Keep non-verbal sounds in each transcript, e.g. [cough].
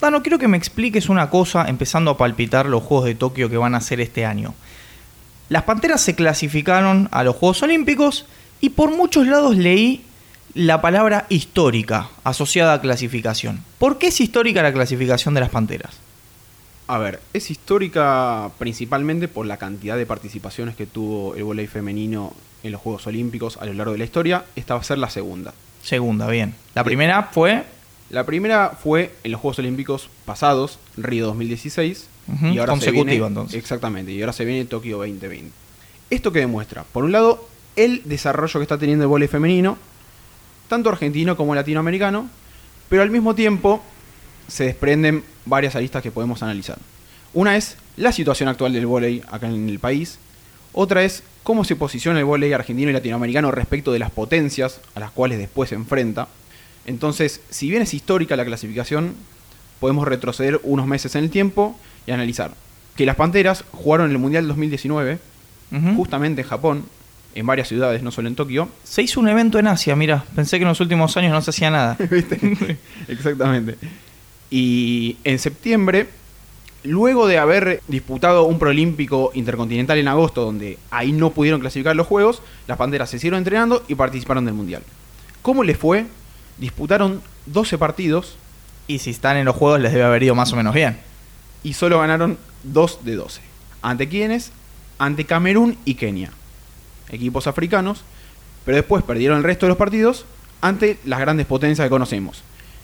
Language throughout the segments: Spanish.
Dano, quiero que me expliques una cosa empezando a palpitar los Juegos de Tokio que van a ser este año. Las Panteras se clasificaron a los Juegos Olímpicos y por muchos lados leí la palabra histórica asociada a clasificación. ¿Por qué es histórica la clasificación de las Panteras? A ver, es histórica principalmente por la cantidad de participaciones que tuvo el voleibol femenino en los Juegos Olímpicos a lo largo de la historia. Esta va a ser la segunda. Segunda, bien. La primera fue La primera fue en los Juegos Olímpicos pasados, Río 2016. Ujú, y ahora se consecutiva, viene- entonces. Exactamente, y ahora se viene Tokio 2020. ¿Esto que demuestra? Por un lado, el desarrollo que está teniendo el voleibol femenino, tanto argentino como latinoamericano, pero al mismo tiempo se desprenden varias aristas que podemos analizar. Una es la situación actual del voleibol acá en el país, otra es cómo se posiciona el voleibol argentino y latinoamericano respecto de las potencias a las cuales después se enfrenta. Entonces, si bien es histórica la clasificación, podemos retroceder unos meses en el tiempo y analizar que las Panteras jugaron el Mundial 2019, Ujú. justamente en Japón, en varias ciudades, no solo en Tokio. Se hizo un evento en Asia, mira. Pensé que en los últimos años no se hacía nada. [laughs] ¿Viste? [laughs] Exactamente. Y en septiembre, luego de haber disputado un proolímpico intercontinental en agosto, donde ahí no pudieron clasificar los juegos, las Panteras se siguieron entrenando y participaron del Mundial. ¿Cómo les fue? Disputaron 12 partidos Y si están en los juegos les debe haber ido más o menos bien. y solo ganaron 2 de 12. ¿Ante quiénes? Ante Camerún y Kenia. Equipos africanos, pero después perdieron el resto de los partidos ante las grandes potencias que conocemos.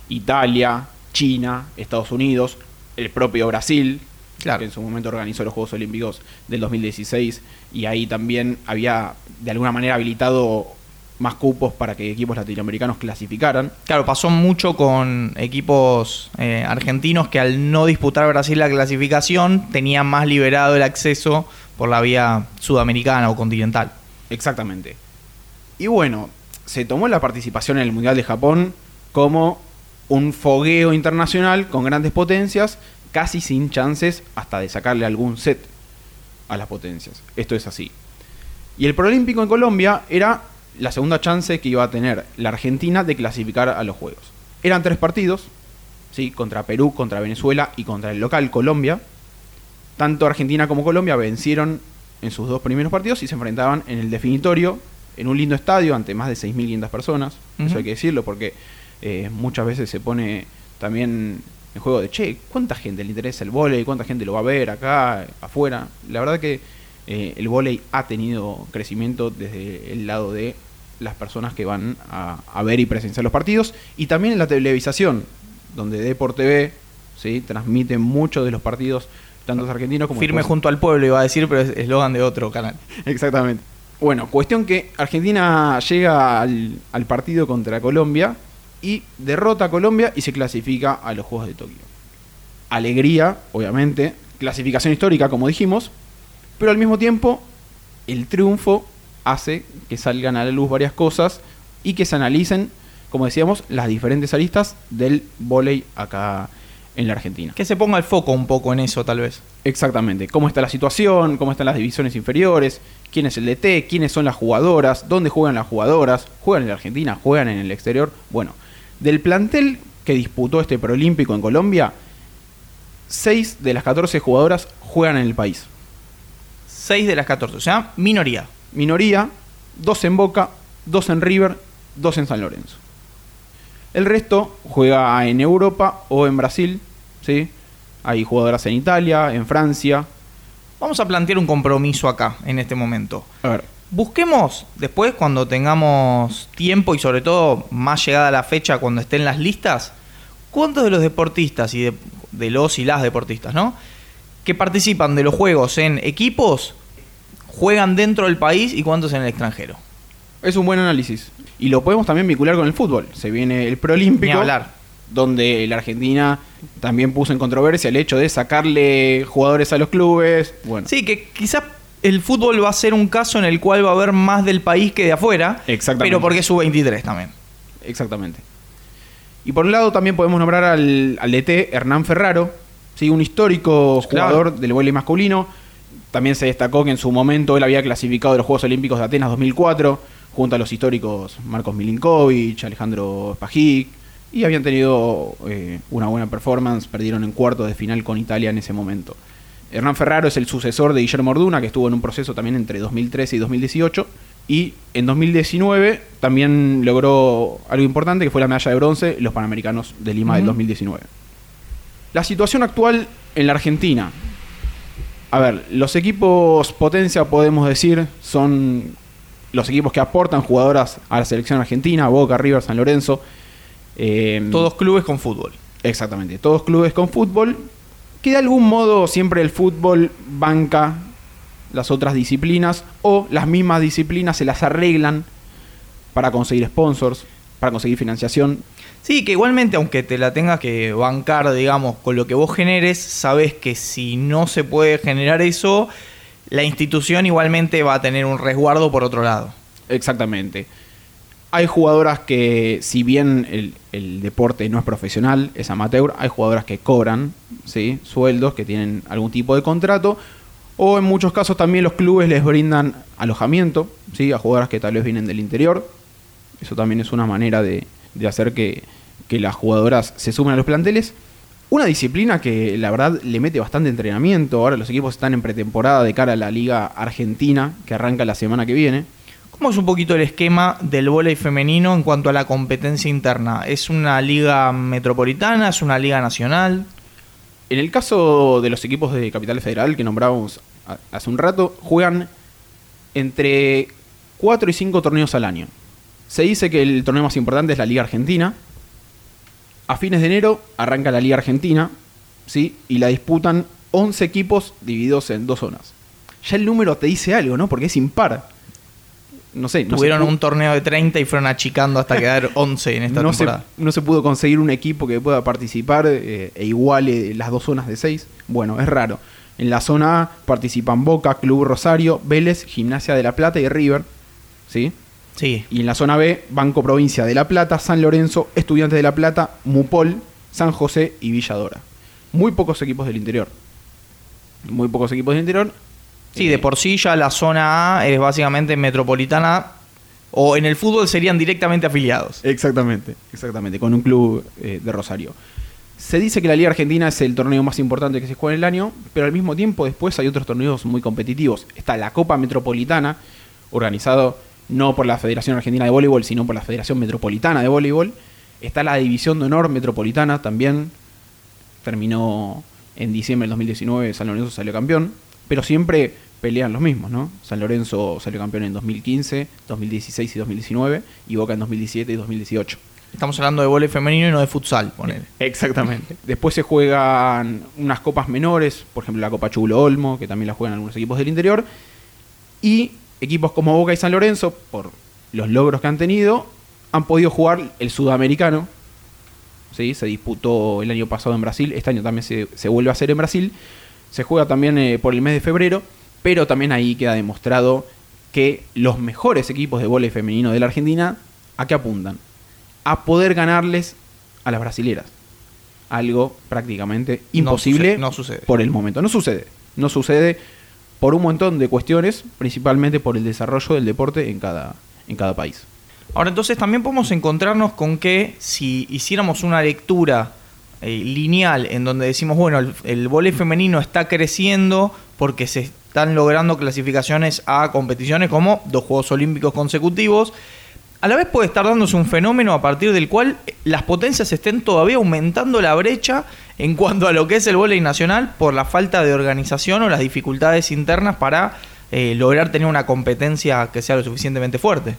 Italia, China, Estados Unidos, el propio Brasil, Claro. que en su momento organizó los Juegos Olímpicos del 2016 y ahí también había de alguna manera habilitado más cupos para que equipos latinoamericanos clasificaran. Claro, pasó mucho con equipos eh, argentinos que al no disputar Brasil la clasificación tenían más liberado el acceso por la vía sudamericana o continental. Exactamente. Y bueno, se tomó la participación en el Mundial de Japón como un fogueo internacional con grandes potencias, casi sin chances hasta de sacarle algún set a las potencias. Esto es así. Y el Proolímpico en Colombia era la segunda chance que iba a tener la Argentina de clasificar a los Juegos. Eran tres partidos, ¿sí? contra Perú, contra Venezuela y contra el local Colombia. Tanto Argentina como Colombia vencieron en sus dos primeros partidos y se enfrentaban en el definitorio, en un lindo estadio, ante más de 6.500 personas. Eso hay que decirlo porque eh, muchas veces se pone también en juego de, che, ¿cuánta gente le interesa el vóley? ¿Cuánta gente lo va a ver acá, afuera? La verdad que eh, el vóley ha tenido crecimiento desde el lado de las personas que van a, a ver y presenciar los partidos y también en la televisación, donde Deport TV ¿sí? transmite muchos de los partidos, tanto argentinos como Firme después- junto al pueblo, iba a decir, pero es eslogan de otro canal. [laughs] Exactamente. Bueno, cuestión que Argentina llega al, al partido contra Colombia y derrota a Colombia y se clasifica a los Juegos de Tokio. Alegría, obviamente, clasificación histórica, como dijimos, pero al mismo tiempo el triunfo hace que salgan a la luz varias cosas y que se analicen, como decíamos, las diferentes aristas del vóley acá en la Argentina. Que se ponga el foco un poco en eso, tal vez. Exactamente. ¿Cómo está la situación? ¿Cómo están las divisiones inferiores? ¿Quién es el DT? ¿Quiénes son las jugadoras? ¿Dónde juegan las jugadoras? ¿Juegan en la Argentina? ¿Juegan en el exterior? Bueno, del plantel que disputó este Proolímpico en Colombia, 6 de las 14 jugadoras juegan en el país. 6 de las 14, o sea, minoría. Minoría, 2 en Boca, 2 en River, 2 en San Lorenzo. El resto juega en Europa o en Brasil, ¿sí? Hay jugadoras en Italia, en Francia. Vamos a plantear un compromiso acá, en este momento. A ver, Busquemos después, cuando tengamos tiempo y sobre todo más llegada la fecha, cuando estén las listas, cuántos de los deportistas y de, de los y las deportistas, ¿no? Que participan de los juegos en equipos, juegan dentro del país y cuántos en el extranjero. Es un buen análisis. Y lo podemos también vincular con el fútbol. Se viene el Proolímpico. Ni hablar. Donde la Argentina también puso en controversia el hecho de sacarle jugadores a los clubes. Bueno, Sí, que quizás el fútbol va a ser un caso en el cual va a haber más del país que de afuera, Exactamente. pero porque es sub-23 también. exactamente. Y por un lado también podemos nombrar al, al DT Hernán Ferraro, ¿sí? un histórico Claro. jugador del voleibol masculino. También se destacó que en su momento él había clasificado a los Juegos Olímpicos de Atenas 2004, junto a los históricos Marcos Milinkovic, Alejandro Spajic, y habían tenido eh, una buena performance, perdieron en cuartos de final con Italia en ese momento. Hernán Ferraro es el sucesor de Guillermo Orduna, que estuvo en un proceso también entre 2013 y 2018. Y en 2019 también logró algo importante, que fue la medalla de bronce en los Panamericanos de Lima del 2019. La situación actual en la Argentina. A ver, los equipos potencia, podemos decir, son los equipos que aportan jugadoras a la selección argentina, Boca, River, San Lorenzo. Eh, todos clubes con fútbol. Exactamente, todos clubes con fútbol que de algún modo siempre el fútbol banca las otras disciplinas o las mismas disciplinas se las arreglan para conseguir sponsors, para conseguir financiación. Sí, que igualmente aunque te la tengas que bancar, digamos, con lo que vos generes, sabes que si no se puede generar eso, la institución igualmente va a tener un resguardo por otro lado. Exactamente. Hay jugadoras que, si bien el, deporte no es profesional, es amateur, hay jugadoras que cobran ¿sí? sueldos, que tienen algún tipo de contrato, o en muchos casos también los clubes les brindan alojamiento ¿sí? a jugadoras que tal vez vienen del interior. Eso también es una manera de, hacer que, que las jugadoras se sumen a los planteles. Una disciplina que la verdad le mete bastante entrenamiento. Ahora los equipos están en pretemporada de cara a la Liga Argentina, que arranca la semana que viene. ¿Cómo es un poquito el esquema del vóley femenino en cuanto a la competencia interna? ¿Es una liga metropolitana? ¿Es una liga nacional? En el caso de los equipos de Capital Federal que nombrábamos hace un rato, juegan entre 4 y 5 torneos al año. Se dice que el torneo más importante es la Liga Argentina. A fines de enero arranca la Liga Argentina, ¿sí? Y la disputan 11 equipos divididos en dos zonas. Ya el número te dice algo, ¿no? Porque es impar no sé. Tuvieron un torneo de 30 y fueron achicando hasta quedar [laughs] 11 en esta no temporada. Se, no se pudo conseguir un equipo que pueda participar eh, e iguale las dos zonas de 6. Bueno, es raro. En la zona A participan Boca, Club Rosario, Vélez, Gimnasia de la Plata y River. ¿Sí? Sí. Y en la zona B, Banco Provincia de La Plata, San Lorenzo, Estudiantes de La Plata, Mupol, San José y Villadora. Muy pocos equipos del interior. Muy pocos equipos del interior. Sí, de por sí ya la zona A es básicamente metropolitana o en el fútbol serían directamente afiliados. Exactamente, exactamente, con un club eh, de Rosario. Se dice que la Liga Argentina es el torneo más importante que se juega en el año, pero al mismo tiempo después hay otros torneos muy competitivos. Está la Copa Metropolitana, organizado no por la Federación Argentina de Voleibol, sino por la Federación Metropolitana de Voleibol. Está la División de Honor Metropolitana también. Terminó en diciembre del 2019, San Lorenzo salió campeón pero siempre pelean los mismos, ¿no? San Lorenzo salió campeón en 2015, 2016 y 2019 y Boca en 2017 y 2018. Estamos hablando de vóley femenino y no de futsal, ponele. [laughs] Exactamente. Después se juegan unas copas menores, por ejemplo la Copa Chulo Olmo, que también la juegan algunos equipos del interior. Y equipos como Boca y San Lorenzo, por los logros que han tenido, han podido jugar el sudamericano. ¿sí? Se disputó el año pasado en Brasil, este año también se, se vuelve a hacer en Brasil. Se juega también eh, por el mes de febrero, pero también ahí queda demostrado que los mejores equipos de vóley femenino de la Argentina, ¿a qué apuntan? A poder ganarles a las brasileras. Algo prácticamente imposible no sucede, por el momento. No sucede. No sucede por un montón de cuestiones, principalmente por el desarrollo del deporte en cada, en cada país. Ahora entonces también podemos encontrarnos con que si hiciéramos una lectura eh, lineal en donde decimos, bueno, el, el femenino está creciendo porque se están logrando clasificaciones a competiciones como dos Juegos Olímpicos consecutivos. A la vez puede estar dándose un fenómeno a partir del cual las potencias estén todavía aumentando la brecha en cuanto a lo que es el voleibol nacional por la falta de organización o las dificultades internas para eh, lograr tener una competencia que sea lo suficientemente fuerte.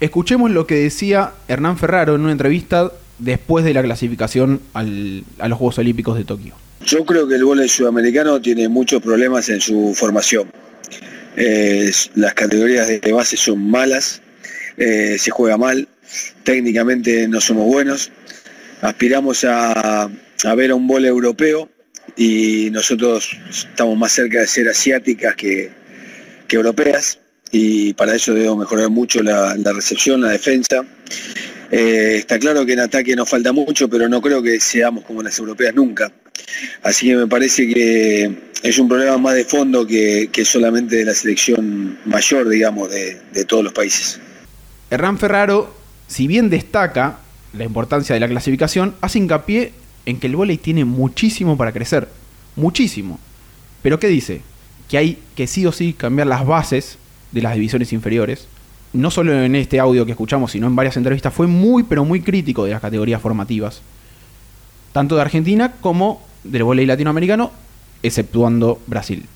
Escuchemos lo que decía Hernán Ferraro en una entrevista después de la clasificación a los Juegos Olímpicos de Tokio? Yo creo que el voleibol sudamericano tiene muchos problemas en su formación. las categorías de base son malas, eh, se juega mal, técnicamente no somos buenos. Aspiramos a, ver a un voleibol europeo y nosotros estamos más cerca de ser asiáticas que, europeas y para eso debemos mejorar mucho la recepción, la defensa eh, está claro que en ataque nos falta mucho, pero no creo que seamos como las europeas nunca. Así que me parece que es un problema más de fondo que, solamente de la selección mayor, digamos, de, todos los países. Hernán Ferraro, si bien destaca la importancia de la clasificación, hace hincapié en que el vóley tiene muchísimo para crecer. Muchísimo. Pero ¿qué dice? Que hay que sí o sí cambiar las bases de las divisiones inferiores. No solo en este audio que escuchamos, sino en varias entrevistas, fue muy pero muy crítico de las categorías formativas. Tanto de Argentina como del vóley latinoamericano, exceptuando Brasil.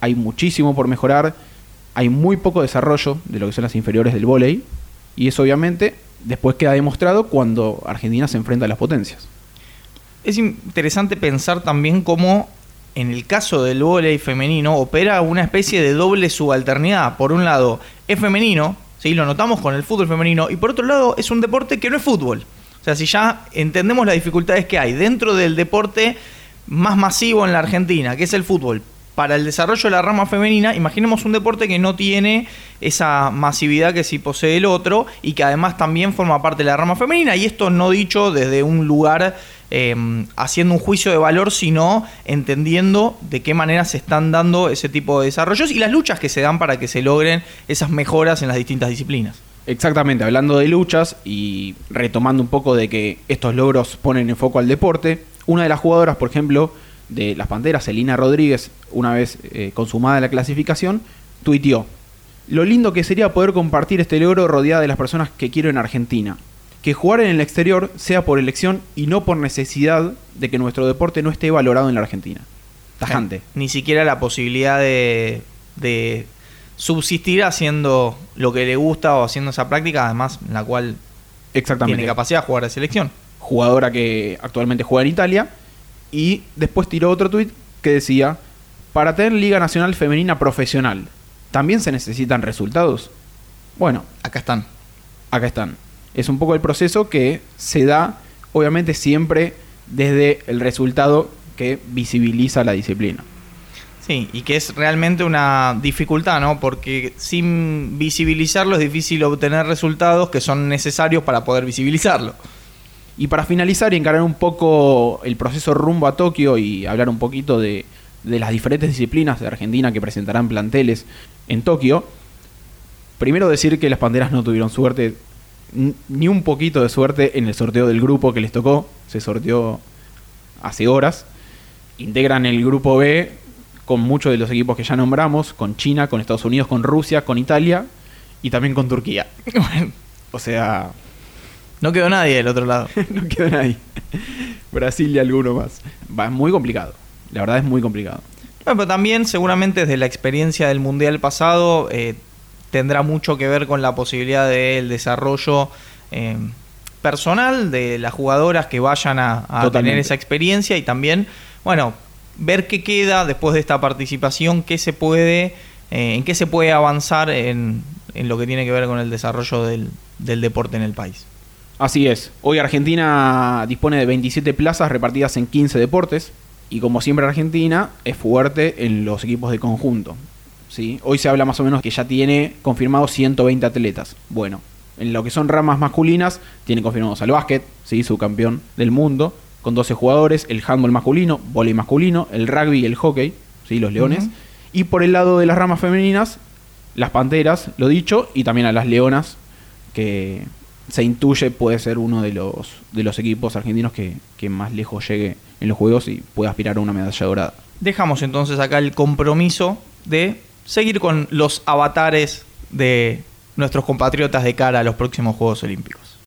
Hay muchísimo por mejorar, hay muy poco desarrollo de lo que son las inferiores del vóley, y eso obviamente después queda demostrado cuando Argentina se enfrenta a las potencias. Es interesante pensar también cómo en el caso del vóley femenino opera una especie de doble subalternidad. Por un lado, es femenino, ¿sí? lo notamos con el fútbol femenino, y por otro lado, es un deporte que no es fútbol. O sea, si ya entendemos las dificultades que hay dentro del deporte más masivo en la Argentina, que es el fútbol, para el desarrollo de la rama femenina, imaginemos un deporte que no tiene esa masividad que sí posee el otro y que además también forma parte de la rama femenina. Y esto no dicho desde un lugar em, haciendo un juicio de valor, sino entendiendo de qué manera se están dando ese tipo de desarrollos y las luchas que se dan para que se logren esas mejoras en las distintas disciplinas. Exactamente, hablando de luchas y retomando un poco de que estos logros ponen en foco al deporte, una de las jugadoras, por ejemplo, de las Panteras, Elina Rodríguez, una vez eh, consumada la clasificación, tuiteó, lo lindo que sería poder compartir este logro rodeada de las personas que quiero en Argentina. Que jugar en el exterior sea por elección y no por necesidad de que nuestro deporte no esté valorado en la Argentina. Tajante. Ni siquiera la posibilidad de, de subsistir haciendo lo que le gusta o haciendo esa práctica, además en la cual Exactamente. tiene capacidad de jugar de selección. Jugadora que actualmente juega en Italia. Y después tiró otro tuit que decía, para tener Liga Nacional Femenina Profesional, ¿también se necesitan resultados? Bueno, Acá están. acá están. Es un poco el proceso que se da, obviamente, siempre desde el resultado que visibiliza la disciplina. Sí, y que es realmente una dificultad, ¿no? Porque sin visibilizarlo es difícil obtener resultados que son necesarios para poder visibilizarlo. Y para finalizar y encarar un poco el proceso rumbo a Tokio y hablar un poquito de, de las diferentes disciplinas de Argentina que presentarán planteles en Tokio, primero decir que las Panteras no tuvieron suerte, ni un poquito de suerte en el sorteo del grupo que les tocó, se sorteó hace horas. Integran el grupo B con muchos de los equipos que ya nombramos, con China, con Estados Unidos, con Rusia, con Italia y también con Turquía. O sea, no quedó nadie del otro lado. [laughs] no quedó nadie. Brasil y alguno más. Va, es muy complicado. La verdad es muy complicado. Bueno, pero también seguramente desde la experiencia del Mundial pasado eh, tendrá mucho que ver con la posibilidad del desarrollo eh, personal de las jugadoras que vayan a, tener esa experiencia y también, bueno, ver qué queda después de esta participación, qué se puede, eh, en qué se puede avanzar en, en lo que tiene que ver con el desarrollo del, del deporte en el país. Así es. Hoy Argentina dispone de 27 plazas repartidas en 15 deportes. Y como siempre Argentina es fuerte en los equipos de conjunto. ¿Sí? Hoy se habla más o menos que ya tiene confirmados 120 atletas. Bueno, en lo que son ramas masculinas, tiene confirmados al básquet, ¿sí? subcampeón del mundo, con 12 jugadores, el handball masculino, voleibol masculino, el rugby y el hockey, ¿sí? los leones. Y por el lado de las ramas femeninas, las panteras, lo dicho, y también a las leonas, que se intuye puede ser uno de los, de los equipos argentinos que, que más lejos llegue en los juegos y pueda aspirar a una medalla dorada. Dejamos entonces acá el compromiso de seguir con los avatares de nuestros compatriotas de cara a los próximos Juegos Olímpicos.